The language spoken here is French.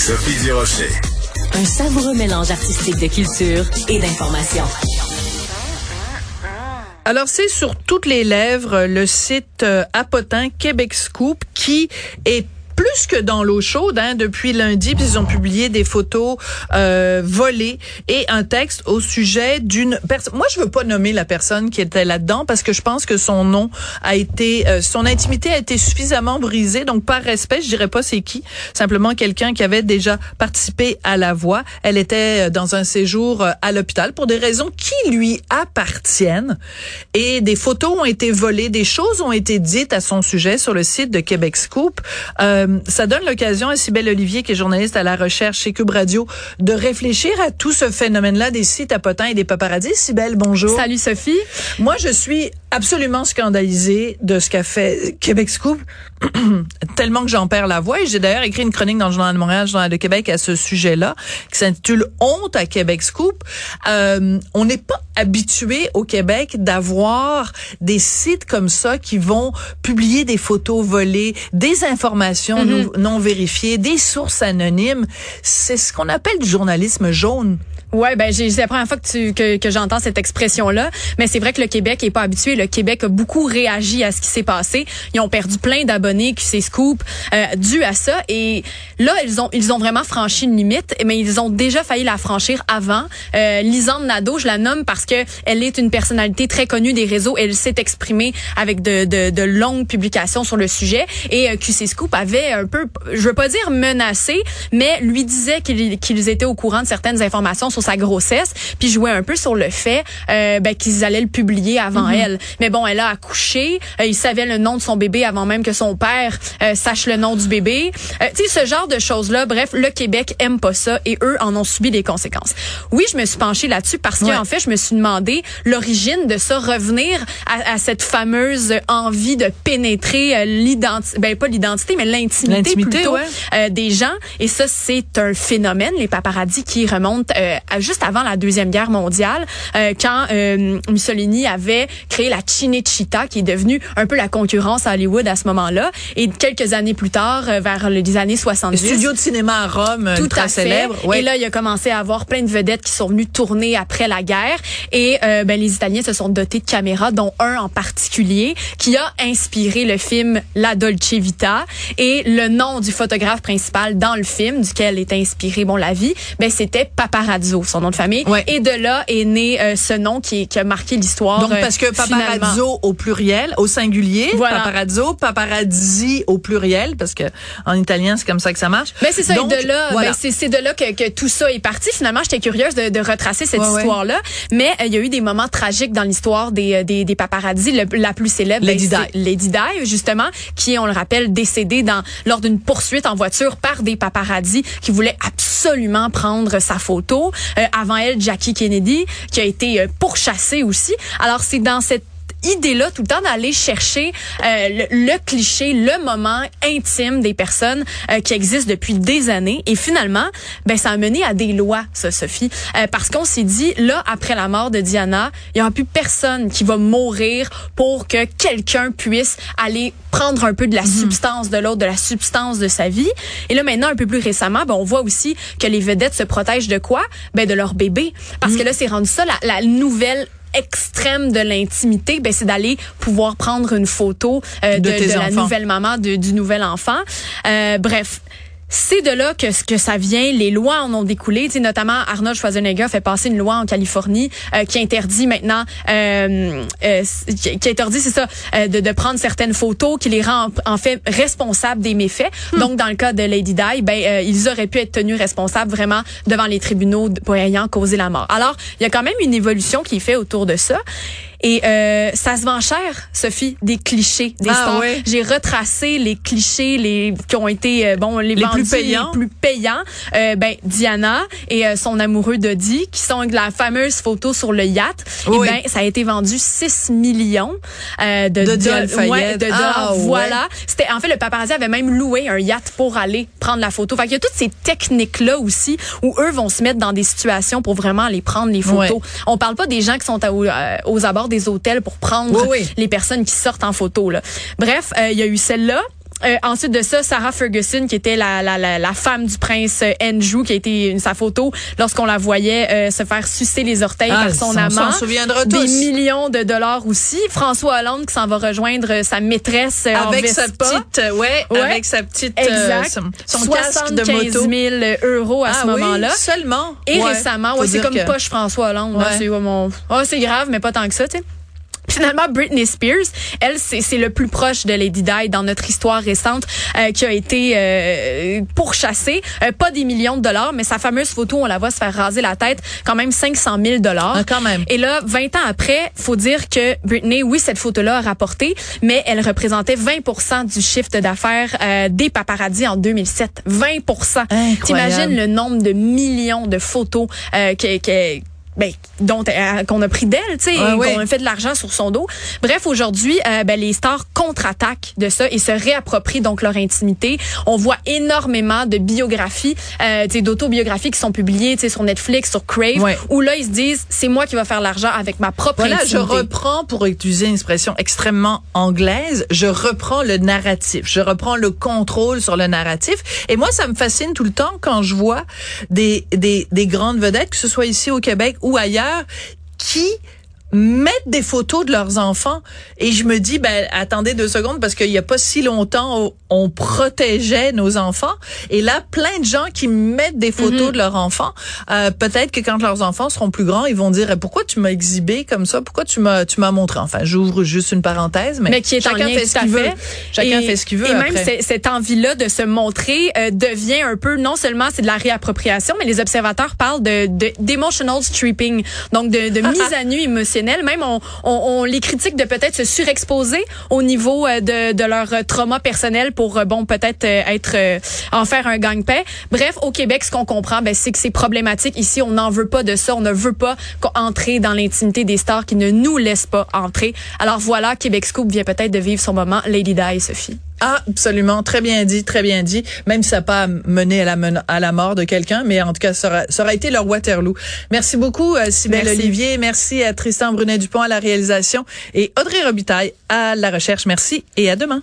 Sophie Durocher. Un savoureux mélange artistique de culture et d'information. Alors, c'est sur toutes les lèvres le site euh, Apotin Québec Scoop qui est plus que dans l'eau chaude hein, depuis lundi. Puis ils ont publié des photos euh, volées et un texte au sujet d'une personne. Moi, je veux pas nommer la personne qui était là-dedans parce que je pense que son nom a été, euh, son intimité a été suffisamment brisée. Donc, par respect, je dirais pas c'est qui. Simplement quelqu'un qui avait déjà participé à la voix. Elle était euh, dans un séjour euh, à l'hôpital pour des raisons qui lui appartiennent. Et des photos ont été volées, des choses ont été dites à son sujet sur le site de Québec Scoop. Euh, ça donne l'occasion à Sybelle Olivier, qui est journaliste à la recherche chez Cube Radio, de réfléchir à tout ce phénomène-là des sites à potins et des paparazzis. Sybelle, bonjour. Salut Sophie. Moi, je suis absolument scandalisée de ce qu'a fait Québec Scoop, tellement que j'en perds la voix. Et j'ai d'ailleurs écrit une chronique dans le Journal de Montréal, le Journal de Québec à ce sujet-là, qui s'intitule Honte à Québec Scoop. Euh, on n'est pas habitué au Québec d'avoir des sites comme ça qui vont publier des photos volées, des informations non, non vérifiées, des sources anonymes. C'est ce qu'on appelle du journalisme jaune. Ouais, ben c'est la première fois que tu que, que j'entends cette expression là, mais c'est vrai que le Québec est pas habitué. Le Québec a beaucoup réagi à ce qui s'est passé. Ils ont perdu plein d'abonnés qui s'est scoop euh, dû à ça et là ils ont ils ont vraiment franchi une limite, mais ils ont déjà failli la franchir avant. Euh, Lisande Nadeau, je la nomme parce que elle est une personnalité très connue des réseaux. Elle s'est exprimée avec de, de, de longues publications sur le sujet et euh, QC Scoop avait un peu, je veux pas dire menacé, mais lui disait qu'ils étaient au courant de certaines informations sur sa grossesse, puis jouait un peu sur le fait euh, ben, qu'ils allaient le publier avant Mhm. elle. Mais bon, elle a accouché, euh, il savait le nom de son bébé avant même que son père euh, sache le nom du bébé. Euh, tu sais, ce genre de choses-là, bref, le Québec aime pas ça et eux en ont subi les conséquences. Oui, je me suis penchée là-dessus parce Ouais. qu'en fait, je me suis demandé l'origine de ça, revenir à, à cette fameuse envie de pénétrer euh, l'identité, ben pas l'identité, mais l'intimité plutôt ouais. euh, des gens. Et ça, c'est un phénomène, les paparazzis, qui remonte euh, à juste avant la Deuxième Guerre mondiale, euh, quand euh, Mussolini avait créé la Cinecittà, qui est devenue un peu la concurrence à Hollywood à ce moment-là. Et quelques années plus tard, euh, vers les années Le 70... studio de cinéma à Rome, Tout très à fait. célèbre. Ouais. Et là, il a commencé à avoir plein de vedettes qui sont venues tourner après la guerre. Et euh, ben, les Italiens se sont dotés de caméras, dont un en particulier, qui a inspiré le film La Dolce Vita. Et le nom du photographe principal dans le film, duquel est inspiré bon la vie, ben c'était Paparazzo, son nom de famille. Ouais. Et de là est né euh, ce nom qui, qui a marqué l'histoire. Donc, parce que finalement. Paparazzo au pluriel, au singulier, Voilà. paparazzo, paparazzi au pluriel, parce que en italien, c'est comme ça que ça marche. Ben c'est ça, Donc, et de là, voilà. ben, c'est de là que, que tout ça est parti. Finalement, j'étais curieuse de, de retracer cette Ouais, ouais. histoire-là, mais euh, il y a eu des moments tragiques dans l'histoire des, euh, des, des paparazzis. Le- la plus célèbre, Lady ben, c'est Lady Di, justement, qui est, on le rappelle, décédée dans lors d'une poursuite en voiture par des paparazzis qui voulaient absolument prendre sa photo. Euh, avant elle, Jackie Kennedy, qui a été euh, pourchassée aussi. Alors c'est dans cette idée-là tout le temps d'aller chercher euh, le, le cliché, le moment intime des personnes euh, qui existent depuis des années. Et finalement, ben ça a mené à des lois, ça, Sophie, Euh, parce qu'on s'est dit là après la mort de Diana, il y aura plus personne qui va mourir pour que quelqu'un puisse aller prendre un peu de la substance de l'autre, de la substance de sa vie. Et là maintenant, un peu plus récemment, ben on voit aussi que les vedettes se protègent de quoi? Ben de leur bébé, parce que là c'est rendu ça la, la nouvelle extrême de l'intimité, ben c'est d'aller pouvoir prendre une photo euh, De de, tes de la nouvelle maman, de- du nouvel enfant. Euh, bref. C'est de là que, que ça vient. Les lois en ont découlé. Tu sais, notamment, Arnold Schwarzenegger fait passer une loi en Californie euh, qui interdit maintenant, euh, euh, qui interdit, c'est ça, euh, de, de prendre certaines photos, qui les rend en, en fait responsables des méfaits. Donc, dans le cas de Lady Di, ben, euh, ils auraient pu être tenus responsables vraiment devant les tribunaux pour ayant causé la mort. Alors, il y a quand même une évolution qui est faite autour de ça. Et euh, ça se vend cher, Sophie, des clichés, des Ah, ouais. J'ai retracé les clichés, les qui ont été euh, bon les, Les vendus, plus payants. les plus payants. Euh, ben Diana et euh, son amoureux Dodi, qui sont la fameuse photo sur le yacht. Oui. Et ben ça a été vendu 6 millions euh, de dollars. Al-Fayed. Ouais, de dollars. Ah, ouais. Voilà. C'était en fait le paparazzi avait même loué un yacht pour aller prendre la photo. Fait qu'il y a toutes ces techniques là aussi où eux vont se mettre dans des situations pour vraiment aller prendre les photos. Ouais. On parle pas des gens qui sont à- aux abords des hôtels pour prendre Oui, oui. les personnes qui sortent en photo. Là. Bref, euh, il y a eu celle-là. Euh, ensuite de ça, Sarah Ferguson, qui était la, la, la, la femme du prince euh, Andrew, qui a été une, sa photo lorsqu'on la voyait euh, se faire sucer les orteils Ah, par son on amant. s'en souviendra Des tous. millions de dollars aussi. François Hollande qui s'en va rejoindre sa maîtresse euh, en avec sa petite, euh, ouais, Ouais. avec sa petite, euh, Exact. son, son casque de 75 moto. 000 euros à ah ce moment-là. seulement? Et Ouais. récemment, ouais, c'est comme que- poche François Hollande. hein, Ouais. c'est mon, oh, c'est grave, mais pas tant que ça, tu sais. Finalement, Britney Spears, elle, c'est le plus proche de Lady Di dans notre histoire récente, euh, qui a été euh, pourchassée. Euh, pas des millions de dollars, mais sa fameuse photo, on la voit se faire raser la tête, quand même 500 000 dollars. Ah, quand même. Et là, 20 ans après, faut dire que Britney, oui, cette photo-là a rapporté, mais elle représentait 20% du chiffre d'affaires euh, des paparazzis en 2007. 20 Incroyable. T'imagines le nombre de millions de photos euh, que, que ben, dont euh, qu'on a pris d'elle, tu sais, ouais. qu'on a fait de l'argent sur son dos. Bref, aujourd'hui, euh, ben, les stars contre-attaquent de ça et se réapproprient donc leur intimité. On voit énormément de biographies, euh, tu sais, d'autobiographies qui sont publiées, tu sais, sur Netflix, sur Crave, Ouais. où là ils se disent, c'est moi qui va faire l'argent avec ma propre Voilà, je intimité. reprends, pour utiliser une expression extrêmement anglaise, je reprends le narratif, je reprends le contrôle sur le narratif. Et moi, ça me fascine tout le temps quand je vois des, des, des grandes vedettes, que ce soit ici au Québec ou ailleurs, qui mettent des photos de leurs enfants. Et je me dis ben attendez deux secondes parce qu'il y a pas si longtemps on, protégeait nos enfants. Et là plein de gens qui mettent des photos Mhm. de leurs enfants. Euh, peut-être que quand leurs enfants seront plus grands ils vont dire pourquoi tu m'as exhibé comme ça? Pourquoi tu m'as tu m'as montré? Enfin j'ouvre juste une parenthèse mais, mais qui est en chacun lien fait ce qu'il veut. chacun Et- fait ce qu'il veut Et même après. cette envie-là de se montrer euh, devient un peu, non seulement c'est de la réappropriation, mais les observateurs parlent de de- d'emotional stripping, donc de, de mise à nu émotionnelle. Même on, on, on les critique de peut-être se surexposer au niveau euh, de, de leur euh, trauma personnel pour euh, bon peut-être être en faire un gagne-pain. Bref, au Québec, ce qu'on comprend, ben, c'est que c'est problématique. Ici, on n'en veut pas de ça. On ne veut pas entrer dans l'intimité des stars qui ne nous laissent pas entrer. Alors voilà, Québec Scoop vient peut-être de vivre son moment. Lady Di, Sophie. Ah, absolument, très bien dit, très bien dit. Même si ça n'a pas mené à la, à la mort de quelqu'un, mais en tout cas, ça aura, ça aura été leur Waterloo. Merci beaucoup, euh, Sybelle. Olivier. Merci à Tristan Brunet-Dupont à la réalisation et Audrey Robitaille à la recherche. Merci et à demain.